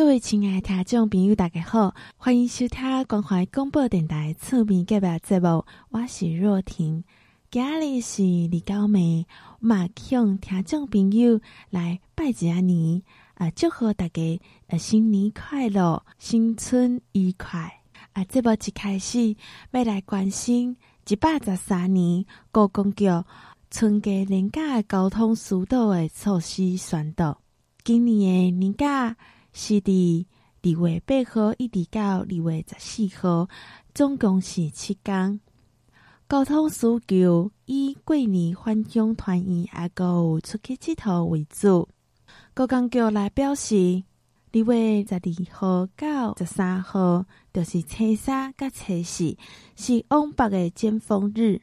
各位亲爱的听众朋友，大家好，欢迎收听关怀广播电台厝边隔壁节目，我是若婷。今日是二九暝，我嘛向听众朋友来拜一下年，啊，祝贺大家呃新年快乐，新春愉快。啊，节目一开始要来关心一百十三年高公局春节连假交通疏导的措施宣导，今年的年假。是伫二月八号一直到二月十四号，总共是七天。交通需求以过年返乡团圆，还有出去佚佗为主。高公局来表示，二月十二号到十三号，就是初三甲初四，是往北的尖峰日。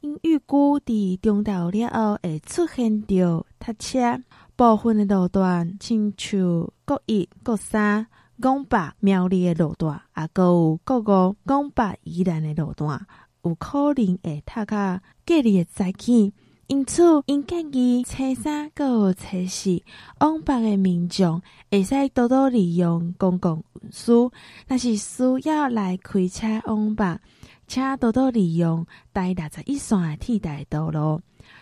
因预估伫中昼了后会出现着塞车。部分的路段，亲像国一、国三、往北苗栗的路段，也阁有国五往北宜兰的路段，有可能会塌卡隔离的早起。因此，因建议初三阁初四往北的民众，会使多多利用公共运输。若是需要来开车往北，请多多利用台六十一线的替代道路。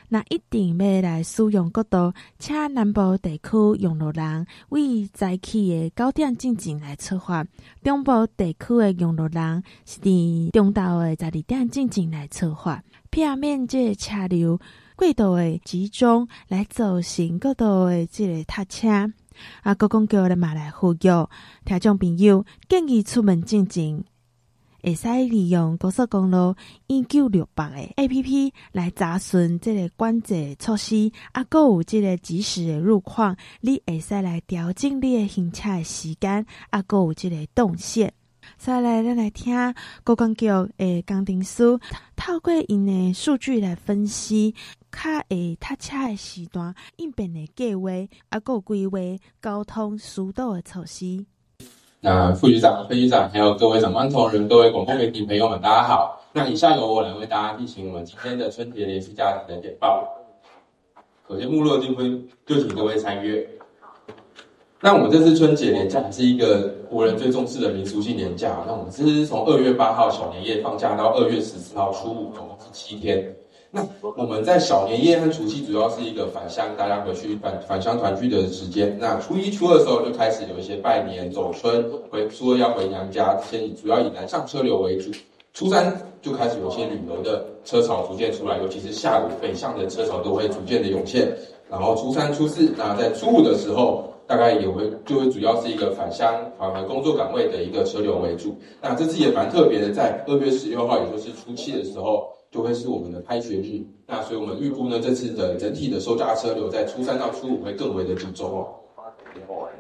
那一定要来使用国道，请南部地区用路人为早起的九点进前来出发；中部地区的用路人是伫中昼的十二点进前来出发，避免这个车流过度的集中，来造成国道的这个塞车。啊，高公局的马来呼吁听众朋友建议出门进前。会使利用高速公路一九六八的 A P P 来查询这个管制措施，啊，阁有这个即时的路况，你会使来调整你的行车的时间，啊，阁有这个动线。再来，咱来听高公局的工程师透过因的数据来分析，较会塞车的时段应变的计划，啊，阁有规划交通疏导的措施。那副局长、分局长，还有各位长官同仁、各位广播媒体朋友们，大家好。那以下由我来为大家进行我们今天的春节连续假期的简报。首先，目录订婚就请各位参阅。那我们这次春节连假是一个国人最重视的民俗性连假。那我们这是从二月八号小年夜放假到二月十四号初五，总共是七天。那我们在小年夜和除夕主要是一个返乡，大家回去返返乡团聚的时间。那初一、初二的时候就开始有一些拜年、走春，回初二要回娘家，先以主要以南向车流为主。初三就开始有些旅游的车潮逐渐出来，尤其是下午北向的车潮都会逐渐的涌现。然后初三、初四，那在初五的时候，大概也会就会主要是一个返乡返回工作岗位的一个车流为主。那这次也蛮特别的，在二月十六号，也就是初七的时候。就会是我们的开学日，那所以我们预估呢，这次的整体的收假车流在初三到初五会更为的集中哦。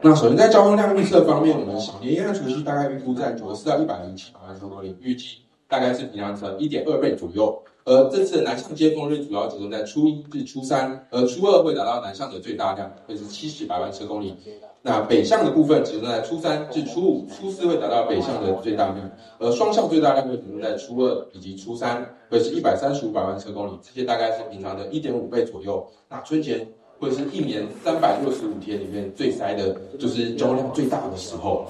那首先在交通量预测方面，我们小年夜的除夕大概预估在九十四到一百零七百万车公里，预计大概是平常车一点二倍左右。而这次的南向接风日主要集中在初一至初三，而初二会达到南向的最大量，会是七十百万车公里。那北向的部分集中在初三至初五，初四会达到北向的最大量，而双向最大量会集中在初二以及初三，会是一百三十五百万车公里，这些大概是平常的一点五倍左右。那春节会是一年三百六十五天里面最塞的，就是交通量最大的时候。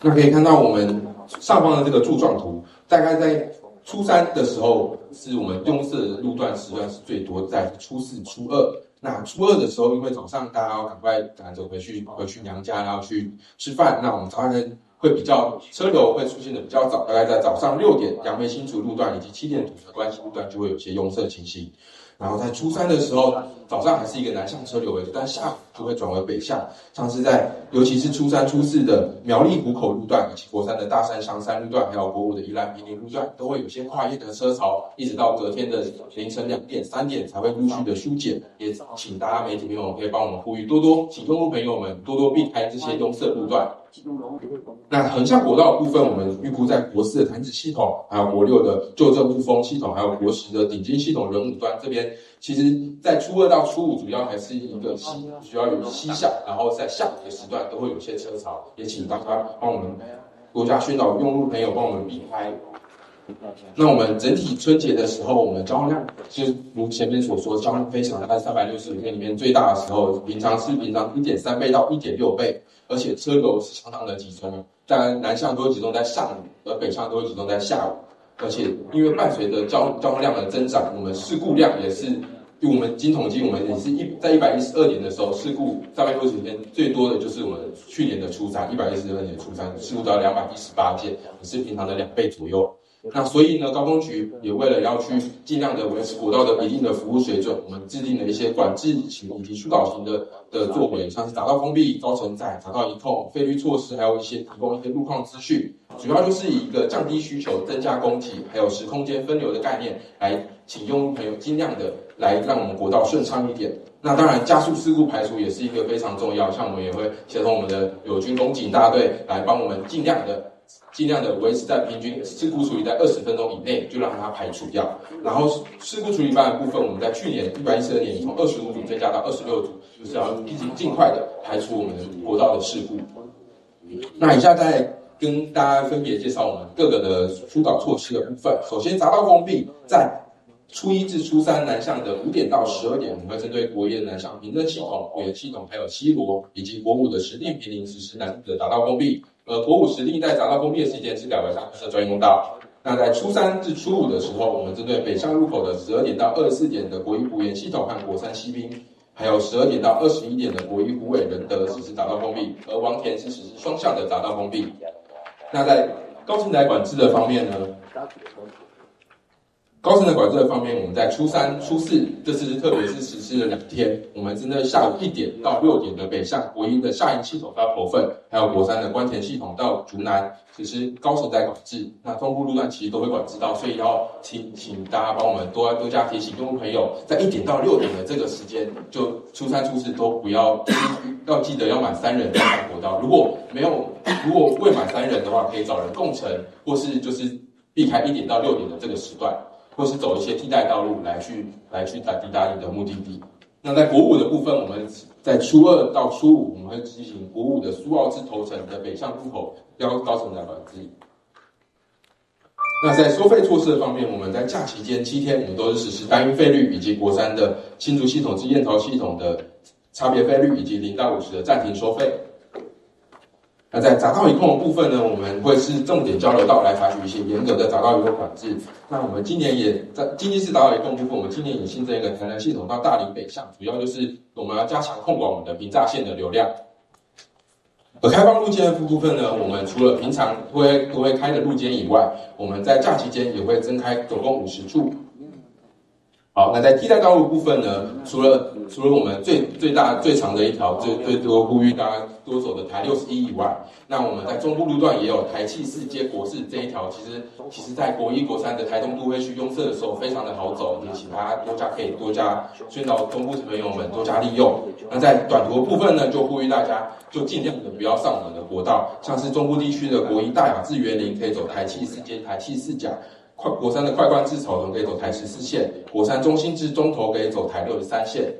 那可以看到我们上方的这个柱状图，大概在。初三的时候是我们用色的路段时段是最多，在初四、初二。那初二的时候，因为早上大家要赶快赶着回去回去娘家，然后去吃饭，那我们早上会比较车流会出现的比较早，大概在早上六点，杨梅新竹路段以及七点堵车关系路段就会有些拥塞情形。然后在初三的时候，早上还是一个南向车流为主，但下午就会转为北向，像是在尤其是初三、初四的苗栗湖口路段，以及国三的大山香山路段，还有国五的宜兰平林路段，都会有些跨越的车潮，一直到隔天的凌晨两点、三点才会陆续的疏解。也请大家媒体朋友们可以帮我们呼吁多多，请用路朋友们多多避开这些拥塞路段。那横向国道的部分，我们预估在国四的潭子系统，还有国六的旧正雾峰系统，还有国十的顶尖系统人武端这边，其实，在初二到初五，主要还是一个西，主要有西向，然后在下午的时段都会有些车潮，也请大家帮我们国家宣导用户朋友帮我们避开。那我们整体春节的时候，我们交通量就如前面所说，交通非常大，三百六十五天里面最大的时候，平常是平常一点三倍到一点六倍，而且车流是相当的集中，当然南向都会集中在上午，而北向都会集中在下午，而且因为伴随着交交通量的增长，我们事故量也是。我们经统计，我们也是一在一百一十二年的时候，事故三百六十天最多的就是我们去年的初三，一百一十二年初三事故到两百一十八件，也是平常的两倍左右。那所以呢，高公局也为了要去尽量的维持国道的一定的服务水准，我们制定了一些管制型以及疏导型的的作为，像是匝道封闭、高承载、匝道一控、费率措施，还有一些提供一些路况资讯，主要就是以一个降低需求、增加供给，还有时空间分流的概念，来请用户朋友尽量的来让我们国道顺畅一点。那当然，加速事故排除也是一个非常重要，像我们也会协同我们的友军公警大队来帮我们尽量的。尽量的维持在平均事故处理在二十分钟以内，就让它排除掉。然后事故处理班的部分，我们在去年一百一十二年从二十五组增加到二十六组，就是要尽尽快的排除我们的国道的事故。那以下再跟大家分别介绍我们各个的疏导措施的部分。首先，匝道封闭在初一至初三南向的五点到十二点，我们会针对国一南向平镇系统、国原系统，还有西罗以及国五的石碇、坪林实施南的匝道封闭。呃，国五石碇在匝道封闭的时间是改为三车专用道。那在初三至初五的时候，我们针对北向入口的十二点到二十四点的国一国研系统和国三西滨，还有十二点到二十一点的国一湖尾仁德实施匝道封闭，而王田是实施双向的匝道封闭。那在高承载管制的方面呢？高层的管制的方面，我们在初三、初四这次是特别是实施了两天。我们针对下午一点到六点的北向国一的下营系统到头份，还有国三的关田系统到竹南其实高承载管制。那中部路段其实都会管制到，所以要请请大家帮我们多多加提醒用户朋友，在一点到六点的这个时间，就初三、初四都不要 要记得要满三人再上国道。如果没有，如果未满三人的话，可以找人共乘，或是就是避开一点到六点的这个时段。或是走一些替代道路来去来去达抵达你的目的地。那在国五的部分，我们在初二到初五，我们会进行国五的苏澳至头城的北向入口标高承载管制。那在收费措施方面，我们在假期间七天，我们都是实施单一费率以及国三的新竹系统至燕巢系统的差别费率以及零到五十的暂停收费。那在匝道一控的部分呢，我们会是重点交流道来采取一些严格的匝道一控管制。那我们今年也在经济式匝道一控部分，我们今年也新增一个台南系统到大林北向，主要就是我们要加强控管我们的平栅线的流量。而开放路肩的部分呢，我们除了平常会都会开的路肩以外，我们在假期间也会增开总共五十处。好，那在替代道路部分呢，除了除了我们最最大最长的一条最最多呼吁大家多走的台六十一以外，那我们在中部路段也有台七四接国四这一条，其实其实在国一国三的台东都会区拥塞的时候非常的好走，也请大家多加可以多加宣导中部的朋友们多加利用。那在短途部分呢，就呼吁大家就尽量的不要上我们的国道，像是中部地区的国一大雅至园林可以走台七四接台七四甲。快国三的快关至草屯可以走台十四线，国三中心至中头可以走台六十三线。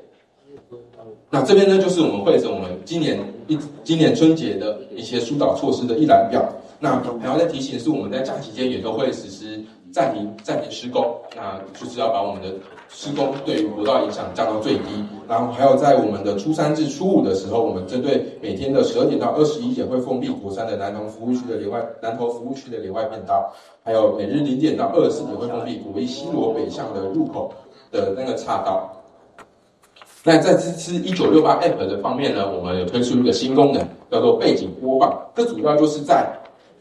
那这边呢，就是我们会诊我们今年一今年春节的一些疏导措施的一览表。那还要再提醒是，我们在假期间也都会实施暂停暂停施工，那就是要把我们的施工对于国道影响降到最低。然后还有在我们的初三至初五的时候，我们针对每天的十二点到二十一点会封闭国三的南投服务区的连外南投服务区的连外便道，还有每日零点到二十四点会封闭国一西罗北向的入口的那个岔道。那在这次一九六八 App 的方面呢，我们有推出一个新功能，叫做背景播放。这主要就是在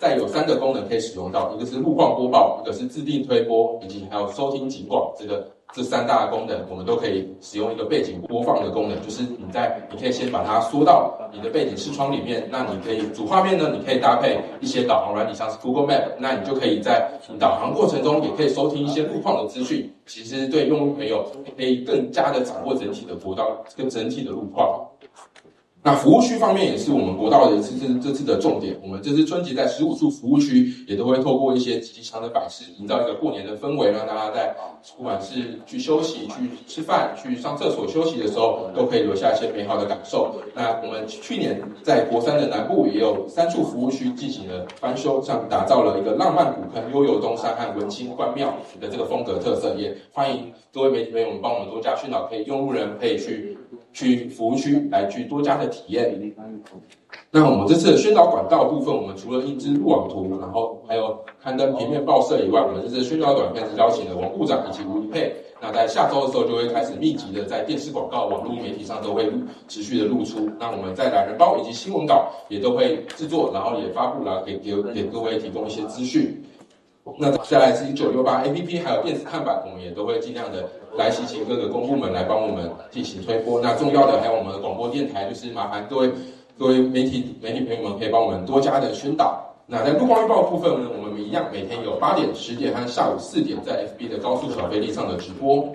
在有三个功能可以使用到，一个是路况播报，一个是自定推播，以及还有收听警广这个。这三大功能，我们都可以使用一个背景播放的功能，就是你在，你可以先把它缩到你的背景视窗里面，那你可以主画面呢，你可以搭配一些导航软体，像是 Google Map，那你就可以在导航过程中也可以收听一些路况的资讯，其实对用户朋友可以更加的掌握整体的国道跟整体的路况。那服务区方面也是我们国道的这次这次的重点。我们这次春节在十五处服务区也都会透过一些吉祥的摆饰，营造一个过年的氛围，让大家在不管是去休息、去吃饭、去上厕所休息的时候，都可以留下一些美好的感受。那我们去年在国三的南部也有三处服务区进行了翻修，像打造了一个浪漫古坑、悠游东山和文青关庙的这个风格特色，也欢迎各位媒体朋友们帮我们多加宣导，可以用路人可以去。去服务区来去多加的体验。那我们这次的宣导管道部分，我们除了印制路网图，然后还有刊登平面报社以外，我们这次宣导短片是邀请了王部长以及吴一佩。那在下周的时候，就会开始密集的在电视广告、网络媒体上都会持续的露出。那我们在懒人包以及新闻稿也都会制作，然后也发布了给给给各位提供一些资讯。那再来是一九六八 APP，还有电子看板，我们也都会尽量的来吸请各个公部门来帮我们进行推播。那重要的还有我们的广播电台，就是麻烦各位各位媒体媒体朋友们可以帮我们多加的宣导。那在路况预报部分呢，我们一样每天有八点、十点和下午四点在 FB 的高速小飞力上的直播。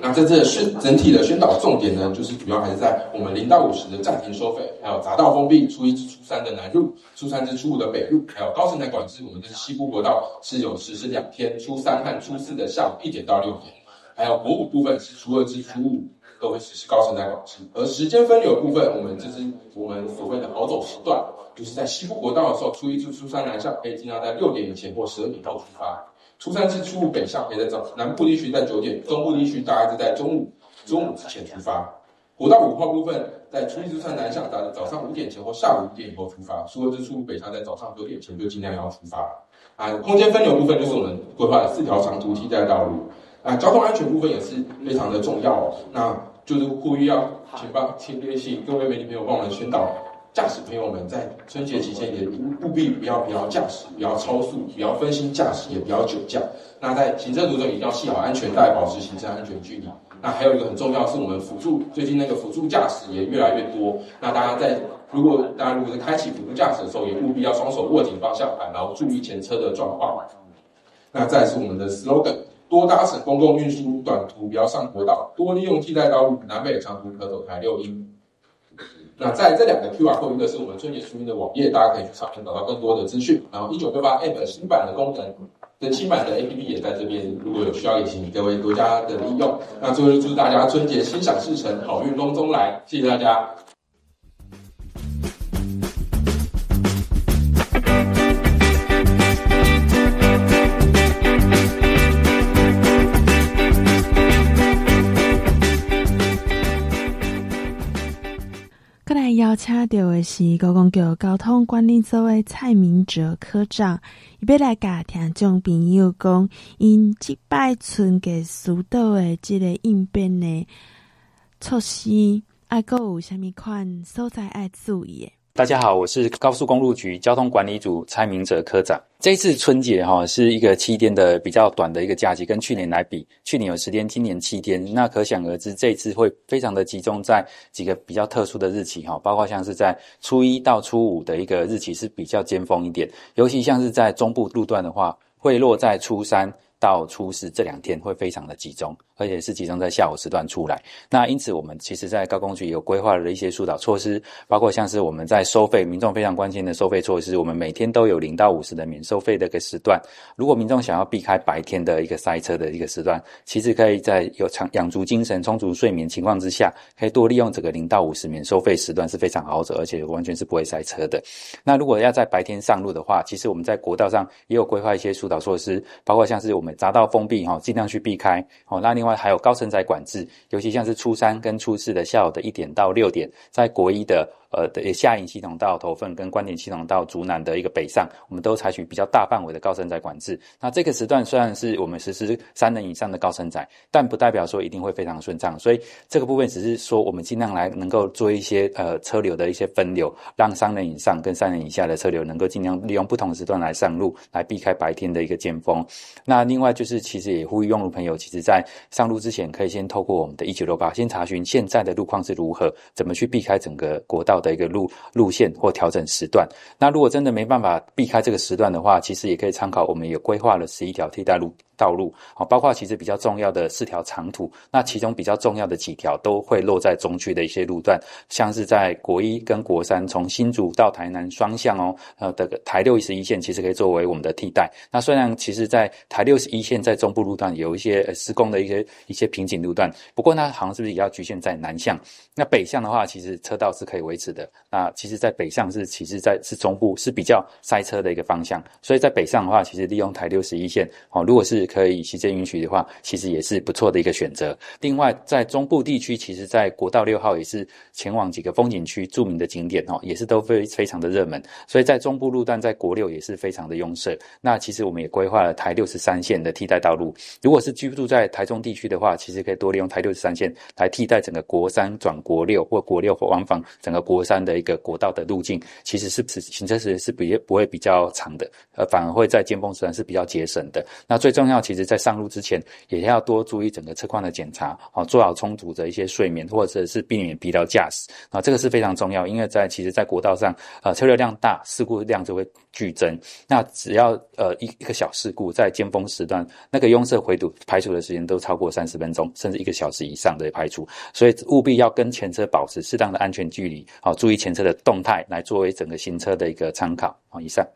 那在这次宣整体的宣导重点呢，就是主要还是在我们零到五十的暂停收费，还有匝道封闭，初一至初三的南入，初三至初五的北入，还有高乘载管制，我们就是西部国道是有实施两天，初三和初四的下午一点到六点，还有国五部分是初二至初五都会实施高乘载管制，而时间分流部分，我们这是我们所谓的好走时段，就是在西部国道的时候，初一至初三南向可以尽量在六点以前或十二点后出发。初三至初五北向可以在早南部地区在九点，中部地区大概是在中午中午之前出发。国道五号部分在初一至初三南向，在早上五点前或下午五点以后出发。初二至初五北向在早上九点前就尽量要出发。啊，空间分流部分就是我们规划的四条长途替代道路。啊，交通安全部分也是非常的重要。那就是呼吁要请帮请联系各位媒体朋友帮我们宣导。驾驶朋友们在春节期间也务必不要不要驾驶，不要超速，不要分心驾驶，也不要酒驾。那在行车途中一定要系好安全带，保持行车安全距离。那还有一个很重要是我们辅助，最近那个辅助驾驶也越来越多。那大家在如果大家如果是开启辅助驾驶的时候，也务必要双手握紧方向盘，然后注意前车的状况。那再来是我们的 slogan：多搭乘公共运输，短途不要上国道，多利用替代道路，南北长途可走台六英。那在这两个 QR code，一个是我们春节书的网页，大家可以去查看找到更多的资讯。然后一九六八 App 新版的功能，这新版的 APP 也在这边，如果有需要也请各位多加的利用。那最后就祝大家春节心想事成，好运隆中来，谢谢大家。请到的是高公局交通管理组的蔡明哲科长，伊要来甲听众朋友讲，因即摆春节苏导的即个应变的措施，还佫有虾米款所在爱注意的。大家好，我是高速公路局交通管理组蔡明哲科长。这次春节哈是一个七天的比较短的一个假期，跟去年来比，去年有十天，今年七天，那可想而知，这次会非常的集中在几个比较特殊的日期哈，包括像是在初一到初五的一个日期是比较尖峰一点，尤其像是在中部路段的话，会落在初三到初四这两天会非常的集中。而且是集中在下午时段出来，那因此我们其实，在高工局有规划了一些疏导措施，包括像是我们在收费，民众非常关心的收费措施，我们每天都有零到五十的免收费的一个时段。如果民众想要避开白天的一个塞车的一个时段，其实可以在有长养足精神、充足睡眠情况之下，可以多利用这个零到五十免收费时段是非常好走，而且完全是不会塞车的。那如果要在白天上路的话，其实我们在国道上也有规划一些疏导措施，包括像是我们匝道封闭哈，尽量去避开哦。那另另外还有高承载管制，尤其像是初三跟初四的下午的一点到六点，在国一的。呃的下营系统到头份跟观点系统到竹南的一个北上，我们都采取比较大范围的高乘载管制。那这个时段虽然是我们实施三人以上的高乘载，但不代表说一定会非常顺畅。所以这个部分只是说我们尽量来能够做一些呃车流的一些分流，让三人以上跟三人以下的车流能够尽量利用不同时段来上路，来避开白天的一个尖峰。那另外就是其实也呼吁用路朋友，其实在上路之前可以先透过我们的一九六八先查询现在的路况是如何，怎么去避开整个国道的一个路路线或调整时段。那如果真的没办法避开这个时段的话，其实也可以参考我们也规划了十一条替代路道路，好，包括其实比较重要的四条长途，那其中比较重要的几条都会落在中区的一些路段，像是在国一跟国三从新竹到台南双向哦，呃的台六十一线其实可以作为我们的替代。那虽然其实在台六十一线在中部路段有一些呃施工的一些一些瓶颈路段，不过那好像是不是也要局限在南向？那北向的话，其实车道是可以维持是的。那其实，在北上是其实在是中部是比较塞车的一个方向，所以在北上的话，其实利用台六十一线哦，如果是可以时间允许的话，其实也是不错的一个选择。另外，在中部地区，其实，在国道六号也是前往几个风景区著名的景点哦，也是都非非常的热门。所以在中部路段，在国六也是非常的拥塞。那其实我们也规划了台六十三线的替代道路。如果是居住在台中地区的话，其实可以多利用台六十三线来替代整个国三转国六或国六或往返整个国三的一个国道的路径，其实是是行车时间是比不会比较长的，呃反而会在尖峰时段是比较节省的。那最重要，其实在上路之前，也要多注意整个车况的检查，好做好充足的一些睡眠，或者是避免疲劳驾驶啊，这个是非常重要。因为在其实，在国道上，呃，车流量大，事故量就会剧增。那只要呃一一个小事故，在尖峰时段，那个拥塞回堵排除的时间都超过三十分钟，甚至一个小时以上的排除。所以务必要跟前车保持适当的安全距离，好注意前车的动态，来作为整个行车的一个参考。好，以上。